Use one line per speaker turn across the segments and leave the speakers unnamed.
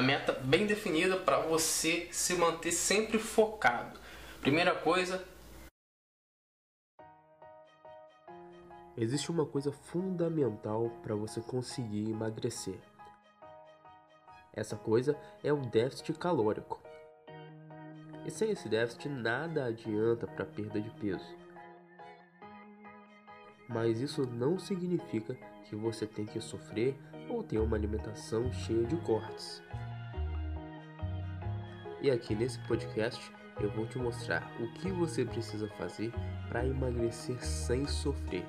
uma meta bem definida para você se manter sempre focado. Primeira coisa,
Existe uma coisa fundamental para você conseguir emagrecer. Essa coisa é o déficit calórico. E sem esse déficit nada adianta para perda de peso. Mas isso não significa que você tem que sofrer ou ter uma alimentação cheia de cortes. E aqui nesse podcast eu vou te mostrar o que você precisa fazer para emagrecer sem sofrer.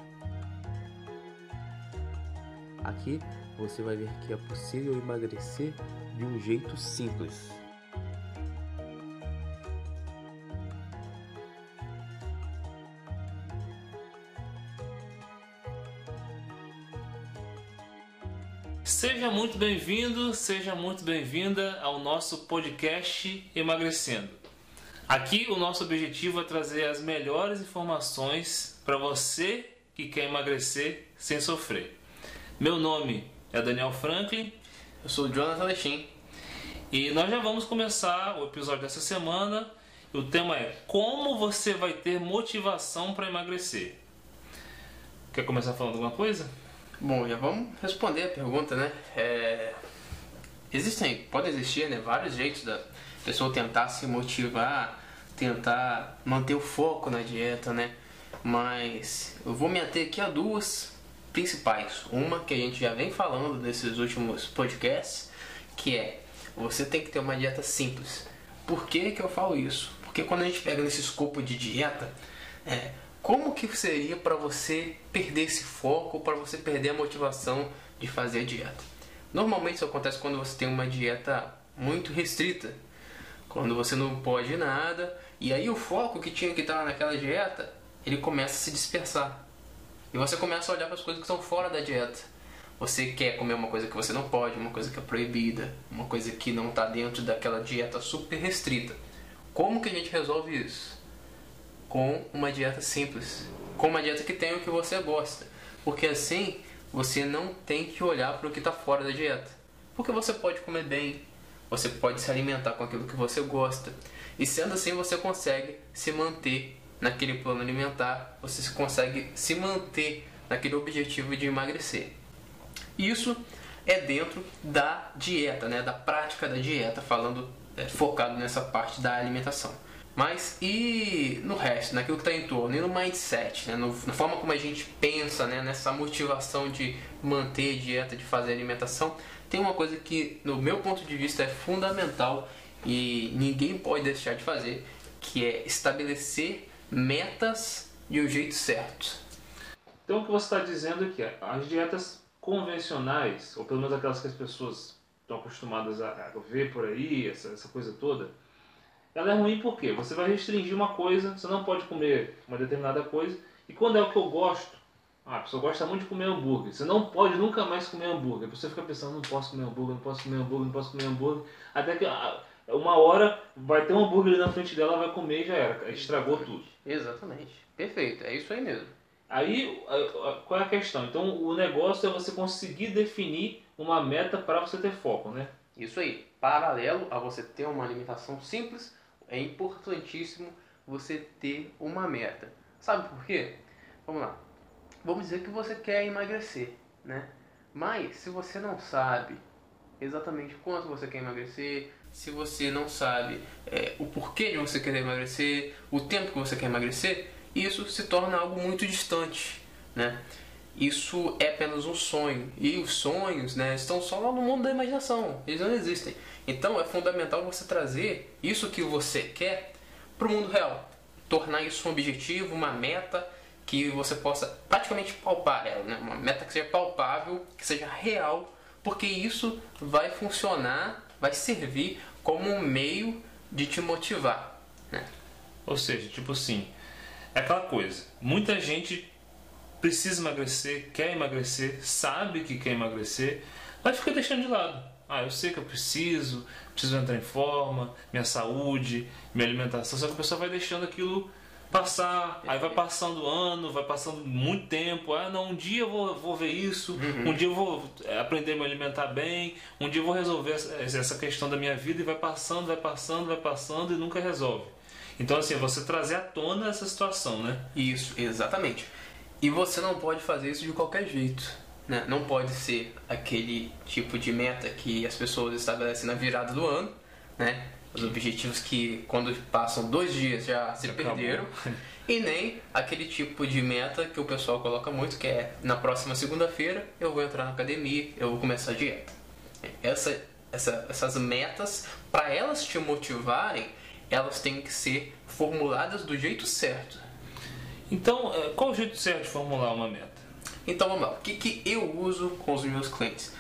Aqui você vai ver que é possível emagrecer de um jeito simples.
Seja muito bem-vindo, seja muito bem-vinda ao nosso podcast Emagrecendo. Aqui o nosso objetivo é trazer as melhores informações para você que quer emagrecer sem sofrer. Meu nome é Daniel Franklin
eu sou Jonathan Lechim.
e nós já vamos começar o episódio dessa semana. O tema é como você vai ter motivação para emagrecer. Quer começar falando alguma coisa?
Bom, já vamos responder a pergunta, né? É... Existem, pode existir, né, vários jeitos da pessoa tentar se motivar, tentar manter o foco na dieta, né? Mas eu vou me ater aqui a duas principais. Uma que a gente já vem falando nesses últimos podcasts, que é você tem que ter uma dieta simples. Por que, que eu falo isso? Porque quando a gente pega nesse escopo de dieta, é, como que seria para você perder esse foco, para você perder a motivação de fazer a dieta? Normalmente isso acontece quando você tem uma dieta muito restrita, quando você não pode nada, e aí o foco que tinha que estar naquela dieta, ele começa a se dispersar. E você começa a olhar para as coisas que estão fora da dieta. Você quer comer uma coisa que você não pode, uma coisa que é proibida, uma coisa que não está dentro daquela dieta super restrita. Como que a gente resolve isso? Com uma dieta simples. Com uma dieta que tem o que você gosta. Porque assim você não tem que olhar para o que está fora da dieta. Porque você pode comer bem, você pode se alimentar com aquilo que você gosta. E sendo assim você consegue se manter naquele plano alimentar, você consegue se manter naquele objetivo de emagrecer. Isso é dentro da dieta, né, da prática da dieta, falando é, focado nessa parte da alimentação. Mas e no resto, naquilo que está em torno, e no mindset, né, no, na forma como a gente pensa, né, nessa motivação de manter dieta, de fazer alimentação, tem uma coisa que, no meu ponto de vista, é fundamental e ninguém pode deixar de fazer, que é estabelecer metas de um jeito certo.
Então o que você está dizendo é que as dietas convencionais, ou pelo menos aquelas que as pessoas estão acostumadas a ver por aí, essa, essa coisa toda, ela é ruim porque você vai restringir uma coisa, você não pode comer uma determinada coisa, e quando é o que eu gosto, ah, a pessoa gosta muito de comer hambúrguer, você não pode nunca mais comer hambúrguer, a pessoa fica pensando, não posso comer hambúrguer, não posso comer hambúrguer, não posso comer hambúrguer, até que ah, uma hora vai ter um hambúrguer ali na frente dela, vai comer e já era, estragou tudo.
Exatamente, perfeito, é isso aí mesmo.
Aí, qual é a questão? Então, o negócio é você conseguir definir uma meta para você ter foco, né?
Isso aí, paralelo a você ter uma alimentação simples, é importantíssimo você ter uma meta. Sabe por quê? Vamos lá. Vamos dizer que você quer emagrecer, né? Mas se você não sabe exatamente quanto você quer emagrecer, se você não sabe é, o porquê de você querer emagrecer, o tempo que você quer emagrecer, isso se torna algo muito distante, né? Isso é apenas um sonho e os sonhos, né, estão só no mundo da imaginação, eles não existem. Então é fundamental você trazer isso que você quer para o mundo real, tornar isso um objetivo, uma meta que você possa praticamente palpar ela, né? uma meta que seja palpável, que seja real, porque isso vai funcionar, vai servir como um meio de te motivar. Né?
Ou seja, tipo assim, é aquela coisa, muita gente precisa emagrecer, quer emagrecer, sabe que quer emagrecer, mas fica deixando de lado. Ah, eu sei que eu preciso, preciso entrar em forma, minha saúde, minha alimentação, só que a pessoa vai deixando aquilo passar, aí vai passando ano, vai passando muito tempo. Ah, não, um dia eu vou, vou ver isso,
Uhum.
um dia eu vou aprender a me alimentar bem, um dia eu vou resolver essa, essa questão da minha vida e vai passando, vai passando, vai passando e nunca resolve. Então, assim, é você trazer à tona essa situação, né?
Isso, exatamente. E você não pode fazer isso de qualquer jeito. Né? Não pode ser aquele tipo de meta que as pessoas estabelecem na virada do ano, né? Os objetivos que quando passam dois dias já se
Acabou.
perderam. E nem aquele tipo de meta que o pessoal coloca muito, que é na próxima segunda-feira eu vou entrar na academia, eu vou começar a dieta. Essa, essa, essas metas, para elas te motivarem, elas têm que ser formuladas do jeito certo.
Então, é, qual o jeito certo de formular uma meta?
Então vamos lá, o que, que eu uso com os meus clientes?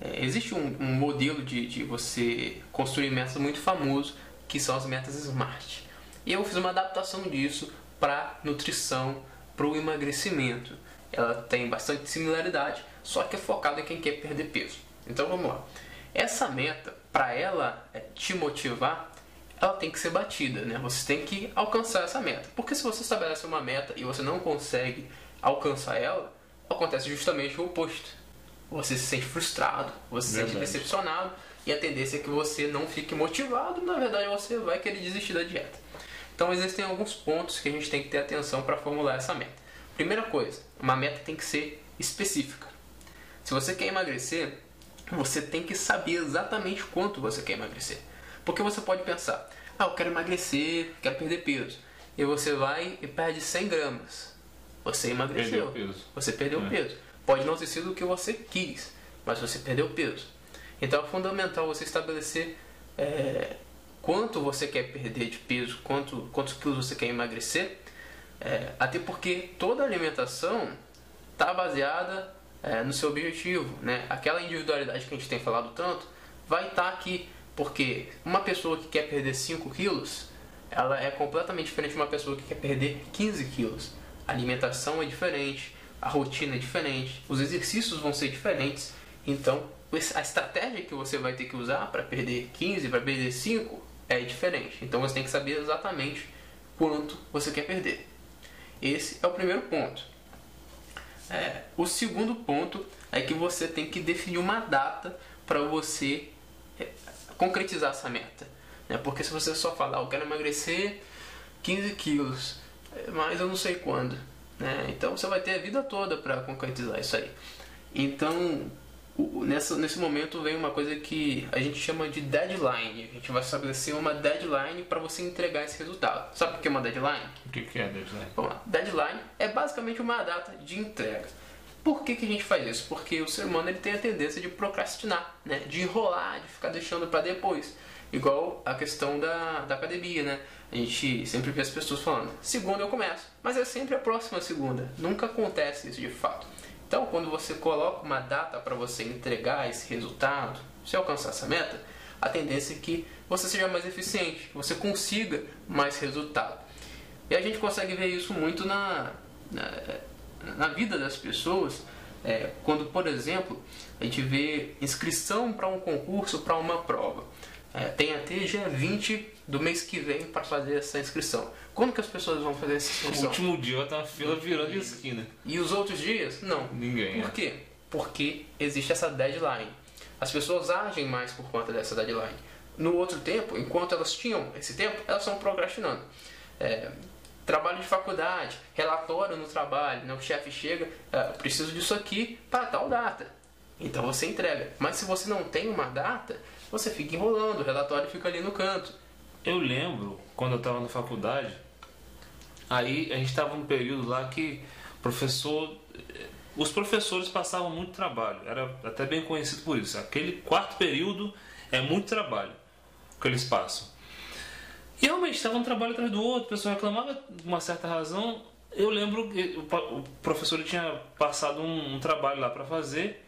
É, existe um, um modelo de, de você construir metas muito famoso, que são as metas SMART. E eu fiz uma adaptação disso para nutrição, para o emagrecimento. Ela tem bastante similaridade, só que é focada em quem quer perder peso. Então vamos lá. Essa meta, para ela é, te motivar, ela tem que ser batida, né? Você tem que alcançar essa meta. Porque se você estabelece uma meta e você não consegue alcançar ela, acontece justamente o oposto. Você se sente frustrado, você se sente decepcionado e a tendência é que você não fique motivado, na verdade você vai querer desistir da dieta. Então existem alguns pontos que a gente tem que ter atenção para formular essa meta. Primeira coisa, uma meta tem que ser específica. Se você quer emagrecer, você tem que saber exatamente quanto você quer emagrecer. Porque você pode pensar, ah, eu quero emagrecer, quero perder peso. E você vai e perde 100 gramas. Você emagreceu.
Perdeu.
Você perdeu
É.
peso. Pode não ter sido o que você quis, mas você perdeu peso. Então é fundamental você estabelecer é, quanto você quer perder de peso, quanto, quantos quilos você quer emagrecer. É, até porque toda alimentação está baseada é, no seu objetivo. Né? Aquela individualidade que a gente tem falado tanto vai estar aqui. Porque uma pessoa que quer perder 5 quilos, ela é completamente diferente de uma pessoa que quer perder 15 quilos. A alimentação é diferente, a rotina é diferente, os exercícios vão ser diferentes. Então, a estratégia que você vai ter que usar para perder 15, para perder 5 é diferente. Então, você tem que saber exatamente quanto você quer perder. Esse é o primeiro ponto. É, o segundo ponto é que você tem que definir uma data para você é, concretizar essa meta. Né? Porque se você só falar, eu quero emagrecer 15 quilos, mas eu não sei quando. Né? Então você vai ter a vida toda para concretizar isso aí. Então, nessa, nesse momento vem uma coisa que a gente chama de deadline. A gente vai estabelecer uma deadline para você entregar esse resultado. Sabe o que é uma deadline?
O que, é deadline?
Lá. Deadline é basicamente uma data de entrega. Por que, que a gente faz isso? Porque o ser humano ele tem a tendência de procrastinar, né? de enrolar, de ficar deixando para depois. Igual a questão da, da academia, né? A gente sempre vê as pessoas falando, segunda eu começo, mas é sempre a próxima segunda. Nunca acontece isso de fato. Então, quando você coloca uma data para você entregar esse resultado, se alcançar essa meta, a tendência é que você seja mais eficiente, que você consiga mais resultado. E a gente consegue ver isso muito na, na, na vida das pessoas, é, quando, por exemplo, a gente vê inscrição para um concurso, para uma prova. É, tem até dia 20 do mês que vem para fazer essa inscrição. Quando que as pessoas vão fazer essa inscrição?
último dia eu tava fila virando de esquina.
E os outros dias? Não.
Ninguém.
Por
é.
quê? Porque existe essa deadline. As pessoas agem mais por conta dessa deadline. No outro tempo, enquanto elas tinham esse tempo, elas estão procrastinando. É, trabalho de faculdade, relatório no trabalho, né? o chefe chega, "Ah, preciso disso aqui para tal data. Então você entrega. Mas se você não tem uma data, você fica enrolando, o relatório fica ali no canto.
Eu lembro quando eu estava na faculdade, aí a gente estava num período lá que professor. Os professores passavam muito trabalho, era até bem conhecido por isso. Aquele quarto período é muito trabalho que eles passam. E realmente estava um trabalho atrás do outro, o pessoal reclamava de uma certa razão. Eu lembro que o professor tinha passado um, um trabalho lá para fazer.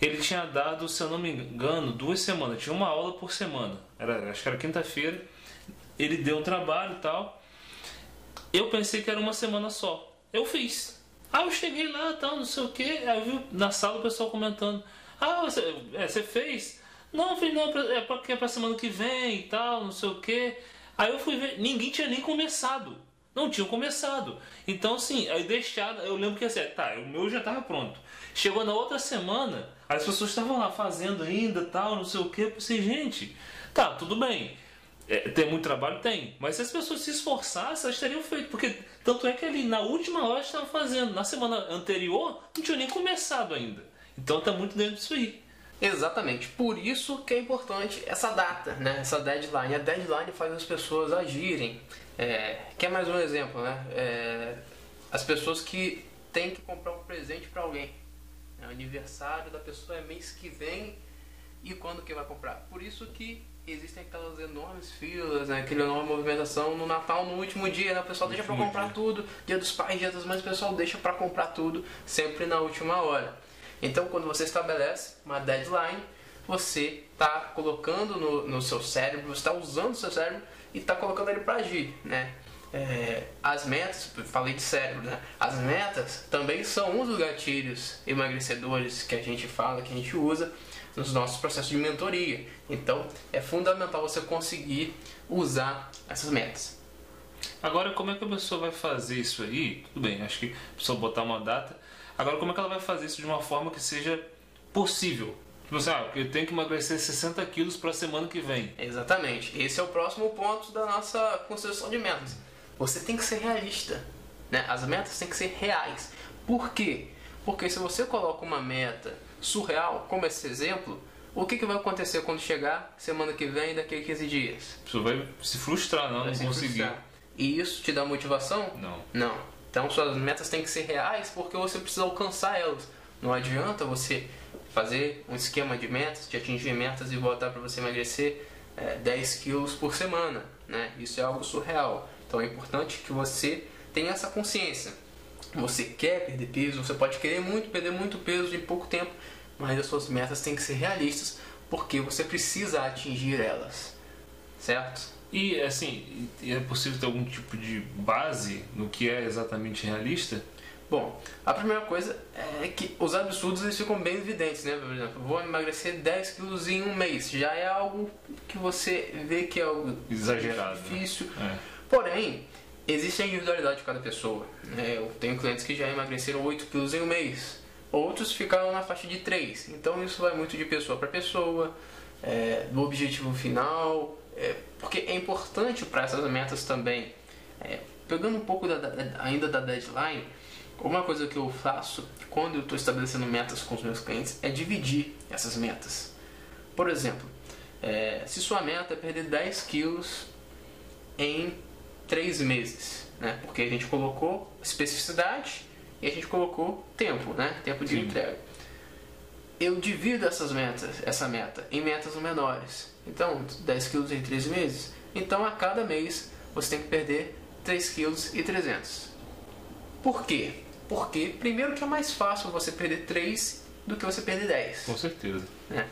Ele tinha dado, se eu não me engano, duas semanas. Tinha uma aula por semana. Era, acho que era quinta-feira. Ele deu um trabalho e tal. Eu pensei que era uma semana só. Eu fiz. Ah, eu cheguei lá tal, não sei o que. Aí eu vi na sala o pessoal comentando. Ah, você, é, você fez? Não, eu falei, não, é porque é pra semana que vem e tal, não sei o que. Aí eu fui ver, ninguém tinha nem começado. não tinham começado. Então, assim, aí deixaram. Eu lembro que assim, tá, o meu já estava pronto. Chegou na outra semana, as pessoas estavam lá fazendo ainda, tal, não sei o que. Eu pensei, gente, tá, tudo bem. É, tem muito trabalho? Tem. Mas se as pessoas se esforçassem, elas teriam feito. Porque tanto é que ali na última hora estavam fazendo. Na semana anterior, não tinha nem começado ainda. Então tá muito dentro disso aí.
Exatamente. Por isso que é importante essa data, né? essa deadline. A deadline faz as pessoas agirem. É, quer mais um exemplo, né? É, as pessoas que têm que comprar um presente para alguém. É, o aniversário da pessoa é mês que vem e quando que vai comprar. Por isso que existem aquelas enormes filas, né? aquela enorme movimentação no Natal, no último dia, né? o pessoal deixa para comprar tudo. Dia dos pais, dia das mães, o pessoal deixa para comprar tudo sempre na última hora. Então, quando você estabelece uma deadline, você está colocando no, no seu cérebro, você está usando o seu cérebro e está colocando ele para agir, né? É, as metas, falei de cérebro, né? As metas também são um dos gatilhos emagrecedores que a gente fala, que a gente usa nos nossos processos de mentoria. Então, é fundamental você conseguir usar essas metas.
Agora, como é que a pessoa vai fazer isso aí? Tudo bem, acho que a pessoa botar uma data. Agora, como é que ela vai fazer isso de uma forma que seja possível? Tipo assim, ah, eu tenho que emagrecer 60 quilos para a semana que vem.
Exatamente. Esse é o próximo ponto da nossa construção de metas. Você tem que ser realista. Né? As metas têm que ser reais. Por quê? Porque se você coloca uma meta surreal, como esse exemplo, o que, que vai acontecer quando chegar semana que vem, daqui a 15 dias?
Você vai se frustrar, não, vai não conseguir. Frustrar.
E isso te dá motivação?
Não.
Não. Então suas metas têm que ser reais porque você precisa alcançar elas. Não adianta você fazer um esquema de metas, de atingir metas e voltar para você emagrecer é, 10 quilos por semana. Né? Isso é algo surreal. Então é importante que você tenha essa consciência. Você quer perder peso, você pode querer muito, perder muito peso em pouco tempo, mas as suas metas têm que ser realistas porque você precisa atingir elas. Certo?
E assim, é possível ter algum tipo de base no que é exatamente realista?
Bom, a primeira coisa é que os absurdos eles ficam bem evidentes, né? Por exemplo, vou emagrecer 10 quilos em um mês. Já é algo que você vê que é algo
exagerado,
né? difícil.
Né?
É. Porém, existe a individualidade de cada pessoa. Né? Eu tenho clientes que já emagreceram 8 quilos em um mês. Outros ficaram na faixa de 3. Então isso vai muito de pessoa para pessoa, é, do objetivo final. É, porque é importante para essas metas também. É, pegando um pouco da, da, ainda da deadline, uma coisa que eu faço quando eu estou estabelecendo metas com os meus clientes é dividir essas metas. Por exemplo, é, se sua meta é perder 10 quilos em 3 meses, né? porque a gente colocou especificidade e a gente colocou tempo, né? tempo de Sim. entrega. Eu divido essas metas, essa meta em metas menores. Então, 10 quilos em 3 meses. Então, a cada mês você tem que perder 3 quilos e 300. Por quê? Porque, primeiro, que é mais fácil você perder 3 do que você perder 10.
Com certeza.
Né?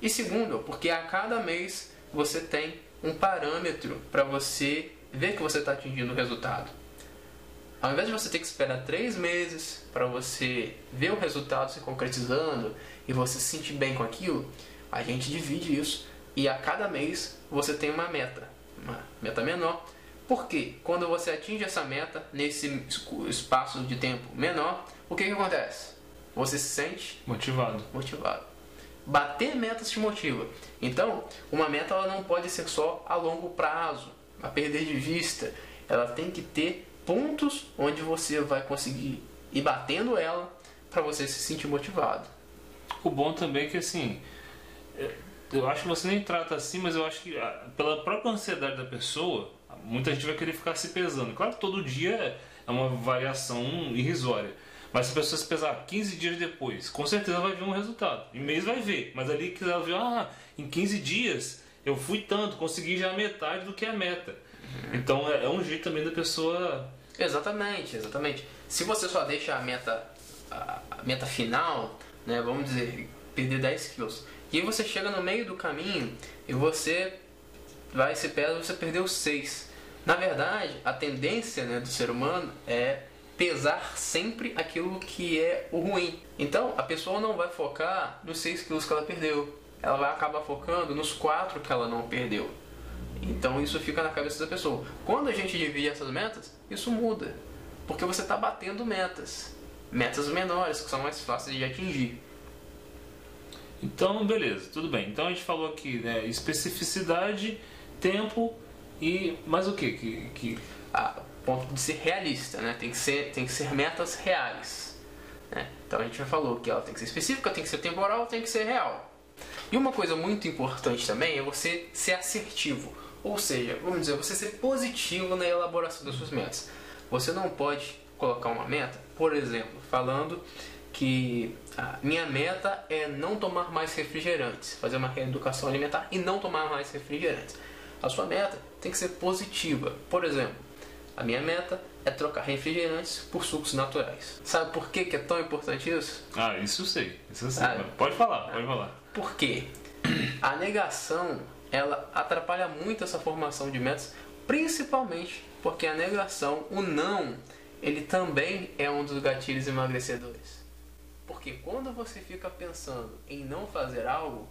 E segundo, porque a cada mês você tem um parâmetro para você ver que você está atingindo o resultado. Ao invés de você ter que esperar 3 meses para você ver o resultado se concretizando e você se sentir bem com aquilo, a gente divide isso e a cada mês você tem uma meta, uma meta menor porque quando você atinge essa meta nesse espaço de tempo menor, o que, que acontece? Você se sente
motivado.
Motivado. Bater metas te motiva. Então, uma meta ela não pode ser só a longo prazo, a perder de vista. Ela tem que ter pontos onde você vai conseguir ir batendo ela para você se sentir motivado.
O bom também é que assim, é, eu acho que você nem trata assim, mas eu acho que ah, pela própria ansiedade da pessoa, muita gente vai querer ficar se pesando. Claro que todo dia é uma variação irrisória. Mas se a pessoa se pesar 15 dias depois, com certeza vai ver um resultado. Em mês vai ver. Mas ali que ela viu, ah, em 15 dias eu fui tanto, consegui já metade do que é a meta. Então é, é, um jeito também da pessoa.
Exatamente, exatamente. Se você só deixa a meta, a meta final, né, vamos dizer, perder 10 quilos, e aí você chega no meio do caminho e você vai se pesa, você perdeu 6. Na verdade, a tendência né, do ser humano é pesar sempre aquilo que é o ruim. Então, a pessoa não vai focar nos 6 quilos que ela perdeu. Ela vai acabar focando nos 4 que ela não perdeu. Então isso fica na cabeça da pessoa. Quando a gente divide essas metas, isso muda. Porque você está batendo metas. Metas menores, que são mais fáceis de atingir.
Então, beleza, tudo bem. Então a gente falou aqui, né? Especificidade, tempo e mais o que? que, que...
A ponto de ser realista, né? Tem que ser, tem que ser metas reais. Né? Então a gente já falou que ela tem que ser específica, tem que ser temporal, tem que ser real. E uma coisa muito importante também é você ser assertivo. Ou seja, vamos dizer, você ser positivo na elaboração das suas metas. Você não pode colocar uma meta, por exemplo, falando que a minha meta é não tomar mais refrigerantes, fazer uma reeducação alimentar e não tomar mais refrigerantes. A sua meta tem que ser positiva. Por exemplo, a minha meta é trocar refrigerantes por sucos naturais. Sabe por que, que é tão importante isso?
Ah, isso eu sei. Isso eu sei. Ah, pode falar, pode falar.
Por quê? A negação ela atrapalha muito essa formação de metas, principalmente porque a negação, o não, ele também é um dos gatilhos emagrecedores. Porque quando você fica pensando em não fazer algo,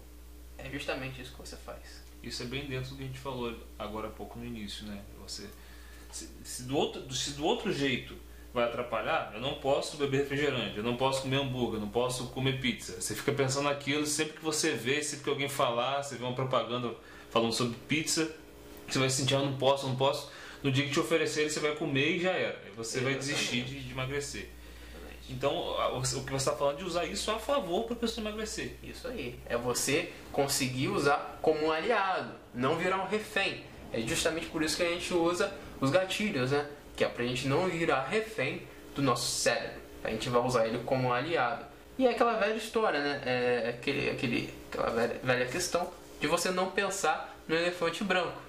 é justamente isso que você faz.
Isso é bem dentro do que a gente falou agora há pouco no início, né? Você, se, se, do, outro, se do outro jeito vai atrapalhar, eu não posso beber refrigerante, eu não posso comer hambúrguer, eu não posso comer pizza. Você fica pensando naquilo, sempre que você vê, sempre que alguém falar, você vê uma propaganda falando sobre pizza, você vai sentir, ah, não posso, não posso. No dia que te oferecerem, você vai comer e já era. Você vai desistir de, de emagrecer. Então, o que você está falando é de usar isso a favor para a pessoa emagrecer.
Isso aí. É você conseguir usar como um aliado, não virar um refém. É justamente por isso que a gente usa os gatilhos, né? Que é para a gente não virar refém do nosso cérebro. A gente vai usar ele como um aliado. E é aquela velha história, né? É aquele, aquele, aquela velha, velha questão de você não pensar no elefante branco.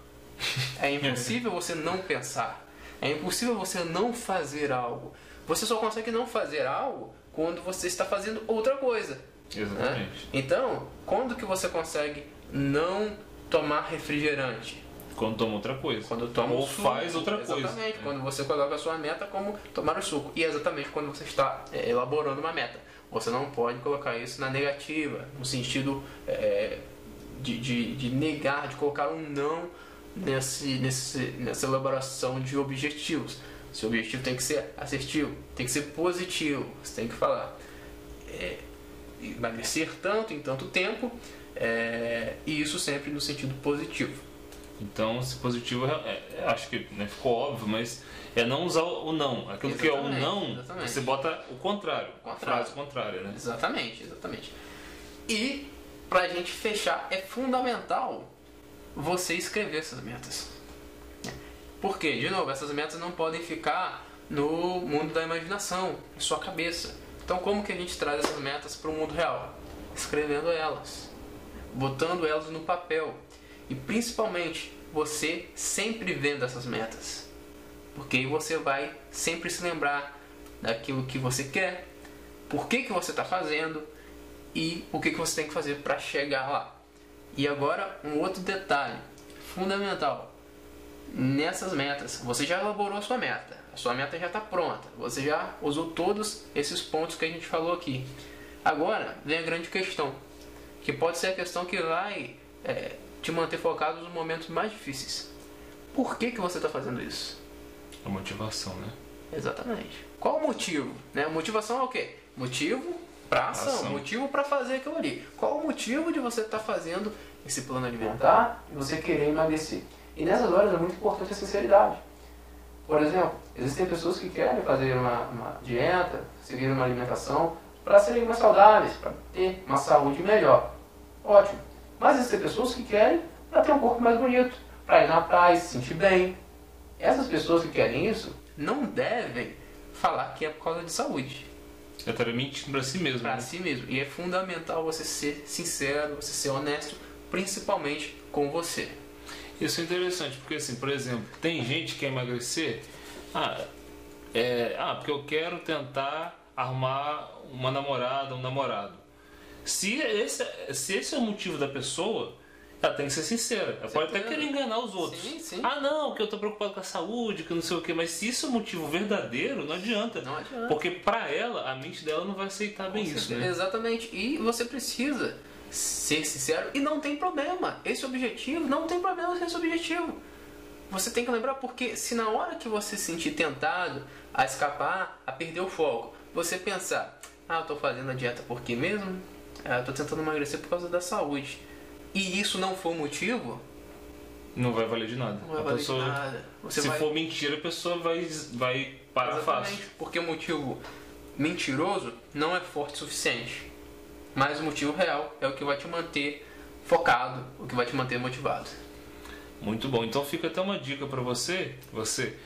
É impossível você não pensar. É impossível você não fazer algo. Você só consegue não fazer algo quando você está fazendo outra coisa.
Exatamente. Né?
Então, quando que você consegue não tomar refrigerante?
Quando toma outra coisa.
Quando toma
Ou
suco,
faz outra
exatamente,
coisa.
Exatamente. Quando você coloca a sua meta como tomar o suco. E é exatamente quando você está é, elaborando uma meta. Você não pode colocar isso na negativa, no sentido é, de, de, de negar, de colocar um não nesse, nesse, nessa elaboração de objetivos. Seu objetivo tem que ser assertivo, tem que ser positivo. Você tem que falar é, emagrecer tanto em tanto tempo é, e isso sempre no sentido positivo.
Então, esse positivo, é, é, acho que né, ficou óbvio, mas é não usar o não. Aquilo que é o não, exatamente. você bota o contrário, contrário, a frase contrária, né?
Exatamente, exatamente. E para a gente fechar, é fundamental você escrever essas metas. Porque, de novo, essas metas não podem ficar no mundo da imaginação, em sua cabeça. Então, como que a gente traz essas metas para o mundo real? Escrevendo elas, botando elas no papel e principalmente você sempre vendo essas metas, porque você vai sempre se lembrar daquilo que você quer, por que, que você está fazendo e o que, que você tem que fazer para chegar lá. E agora, um outro detalhe fundamental nessas metas. Você já elaborou a sua meta, a sua meta já está pronta, você já usou todos esses pontos que a gente falou aqui. Agora vem a grande questão, que pode ser a questão que vai é, te manter focado nos momentos mais difíceis. Por que, que você está fazendo isso?
A motivação, né?
Exatamente. Qual o motivo? Né? Motivação é o quê? Motivo para ação, ação, motivo para fazer aquilo ali. Qual o motivo de você estar tá fazendo esse plano alimentar e você querer emagrecer? E nessas horas é muito importante a sinceridade. Por exemplo, existem pessoas que querem fazer uma, uma dieta, seguir uma alimentação para serem mais saudáveis, para ter uma saúde melhor. Ótimo. Mas existem pessoas que querem para ter um corpo mais bonito, para ir na praia, se sentir bem. Essas pessoas que querem isso não devem falar que é por causa de saúde.
É estar mentindo para si mesmo.
Para né? si mesmo. E é fundamental você ser sincero, você ser honesto, principalmente com você.
Isso é interessante, porque assim, por exemplo, tem gente que quer emagrecer, ah, é, ah, porque eu quero tentar arrumar uma namorada, um namorado. Se esse, se esse é o motivo da pessoa, ela tem que ser sincera. Ela pode até querer enganar os outros.
Sim, sim.
Ah, não, que eu tô preocupado com a saúde, que não sei o que. Mas se isso é o motivo verdadeiro, não adianta.
Não adianta.
Porque pra ela, a mente dela não vai aceitar bem isso, né?
Exatamente. E você precisa ser sincero e não tem problema. Esse objetivo, não tem problema ser esse objetivo. Você tem que lembrar porque se na hora que você se sentir tentado a escapar, a perder o foco, você pensar, ah, eu tô fazendo a dieta por quê mesmo? Ah, eu tô tentando emagrecer por causa da saúde. E isso não for motivo,
não vai valer de nada.
não vai valer
pessoa-
de nada. Você
se
vai...
for mentira, a pessoa vai, vai parar fácil.
Exatamente, porque o motivo mentiroso não é forte o suficiente. Mas o motivo real é o que vai te manter focado, o que vai te manter motivado.
Muito bom. Então fica até uma dica para você, você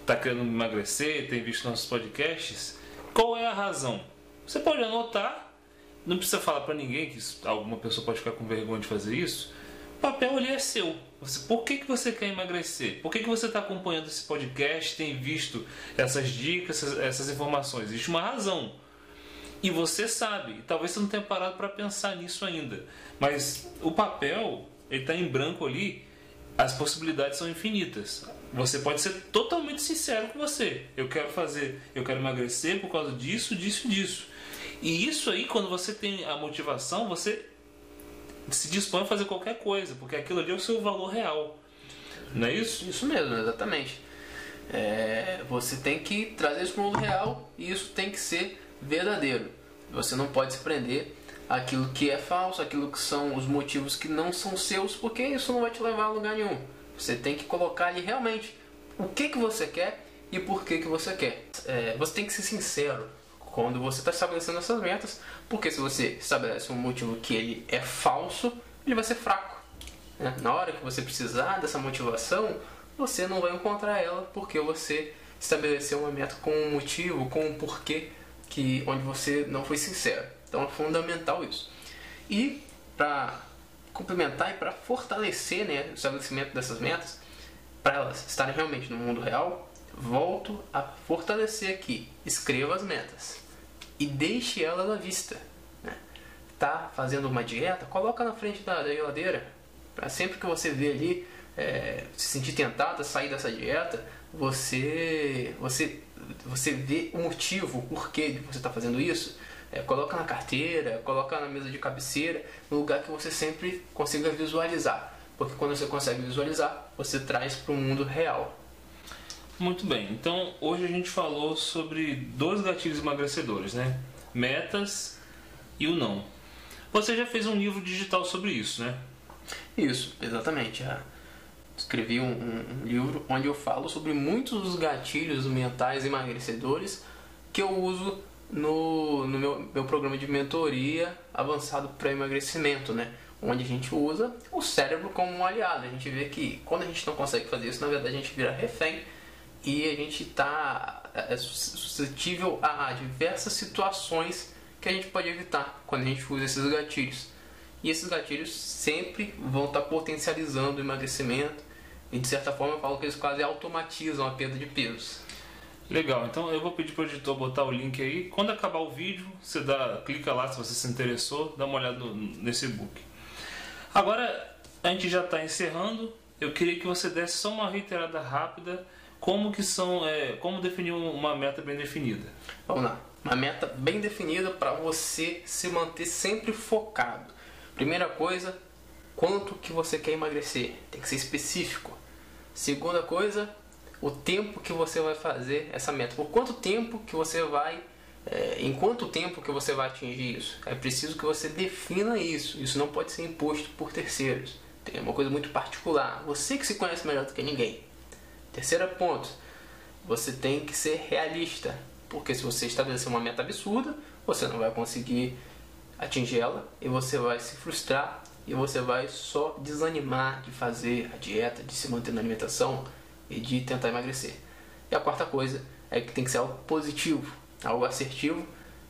está querendo emagrecer, tem visto nossos podcasts, qual é a razão? Você pode anotar, não precisa falar para ninguém que isso- alguma pessoa pode ficar com vergonha de fazer isso. O papel ali é seu. Você, por que, que você quer emagrecer? Por que, que você está acompanhando esse podcast, tem visto essas dicas, essas, essas informações? Existe uma razão. E você sabe, talvez você não tenha parado para pensar nisso ainda. Mas o papel, ele está em branco ali, as possibilidades são infinitas. Você pode ser totalmente sincero com você. Eu quero fazer, eu quero emagrecer por causa disso, disso, disso. E isso aí, quando você tem a motivação, você se dispõe a fazer qualquer coisa, porque aquilo ali é o seu valor real. Não é isso?
Isso mesmo, exatamente. É, você tem que trazer isso para o mundo real e isso tem que ser verdadeiro. Você não pode se prender àquilo que é falso, aquilo que são os motivos que não são seus, porque isso não vai te levar a lugar nenhum. Você tem que colocar ali realmente o que, que você quer e por que, que você quer. É, você tem que ser sincero quando você está estabelecendo essas metas, porque se você estabelece um motivo que ele é falso, ele vai ser fraco. né? Na hora que você precisar dessa motivação, você não vai encontrar ela porque você estabeleceu uma meta com um motivo, com um porquê que onde você não foi sincero. Então é fundamental isso. E para complementar e para fortalecer né, o estabelecimento dessas metas, para elas estarem realmente no mundo real, volto a fortalecer aqui. Escreva as metas e deixe elas à vista. Né? Tá fazendo uma dieta, coloca na frente da, da geladeira. Para sempre que você vê ali, é, se sentir tentado a sair dessa dieta, você, você, você vê o motivo, o porquê de você está fazendo isso. É, coloca na carteira, coloca na mesa de cabeceira, no lugar que você sempre consiga visualizar. Porque quando você consegue visualizar, você traz para o mundo real.
Muito bem, então hoje a gente falou sobre dois gatilhos emagrecedores, né? Metas e o não. Você já fez um livro digital sobre isso, né?
Isso, exatamente. Escrevi um, um- livro onde eu falo sobre muitos dos gatilhos mentais emagrecedores que eu uso no, no meu, meu programa de mentoria avançado para emagrecimento, né? Onde a gente usa o cérebro como um aliado. A gente vê que quando a gente não consegue fazer isso, na verdade a gente vira refém e a gente está suscetível a diversas situações que a gente pode evitar quando a gente usa esses gatilhos. E esses gatilhos sempre vão estar potencializando o emagrecimento e de certa forma eu falo que eles quase automatizam a perda de peso.
Legal, então eu vou pedir para o editor botar o link aí. Quando acabar o vídeo, você dá, clica lá se você se interessou, dá uma olhada nesse book. Agora a gente já está encerrando. Eu queria que você desse só uma reiterada rápida como que são, é, como definir uma meta bem definida.
Vamos lá. Uma meta bem definida para você se manter sempre focado. Primeira coisa, quanto que você quer emagrecer? Tem que ser específico. Segunda coisa, o tempo que você vai fazer essa meta. Por quanto tempo que você vai é, em quanto tempo que você vai atingir isso? É preciso que você defina isso. Isso não pode ser imposto por terceiros. É uma coisa muito particular. Você que se conhece melhor do que ninguém. Terceiro ponto, você tem que ser realista. Porque se você estabelecer uma meta absurda, você não vai conseguir atingir ela e você vai se frustrar e você vai só desanimar de fazer a dieta, de se manter na alimentação e de tentar emagrecer. E a quarta coisa é que tem que ser algo positivo, algo assertivo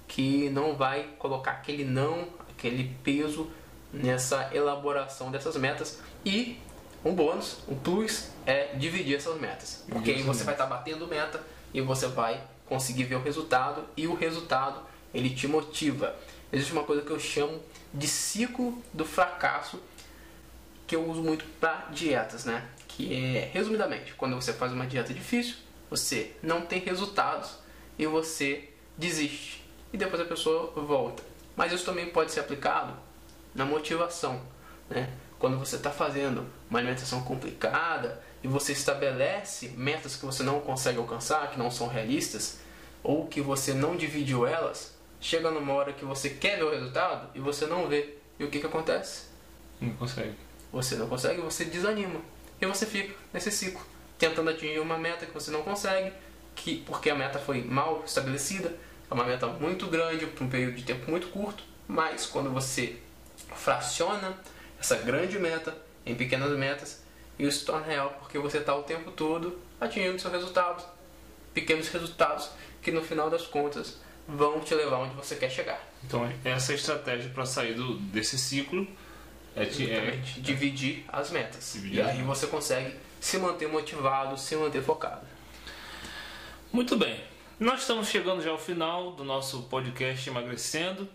que não vai colocar aquele não, aquele peso nessa elaboração dessas metas e um bônus, um plus é dividir essas metas. Porque aí você vai estar batendo meta e você vai conseguir ver o resultado e o resultado ele te motiva. Existe uma coisa que eu chamo de ciclo do fracasso que eu uso muito para dietas, né? Que é, resumidamente, quando você faz uma dieta difícil, você não tem resultados e você desiste. E depois a pessoa volta. Mas isso também pode ser aplicado na motivação. Né? Quando você está fazendo uma alimentação complicada e você estabelece metas que você não consegue alcançar, que não são realistas, ou que você não dividiu elas, chega numa hora que você quer ver o resultado e você não vê. E o que, que acontece?
Não consegue.
Você não consegue, você desanima. E você fica nesse ciclo, tentando atingir uma meta que você não consegue, que porque a meta foi mal estabelecida, é uma meta muito grande para um período de tempo muito curto, mas quando você fraciona essa grande meta em pequenas metas, isso se torna real porque você está o tempo todo atingindo seus resultados, pequenos resultados que no final das contas vão te levar onde você quer chegar.
Então essa é a estratégia para sair do, desse ciclo é, de, é,
dividir as metas. Dividir e aí você consegue se manter motivado, se manter focado.
Muito bem. Nós estamos chegando já ao final do nosso podcast Emagrecendo.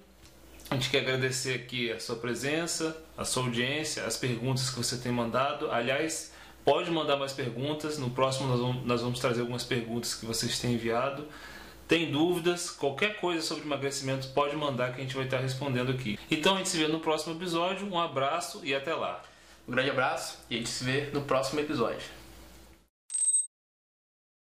A gente quer agradecer aqui a sua presença, a sua audiência, as perguntas que você tem mandado. Aliás, pode mandar mais perguntas. No próximo nós vamos, nós vamos trazer algumas perguntas que vocês têm enviado. Tem dúvidas, qualquer coisa sobre emagrecimento pode mandar que a gente vai estar respondendo aqui. Então a gente se vê no próximo episódio. Um abraço e até lá.
Um grande abraço e a gente se vê no próximo episódio.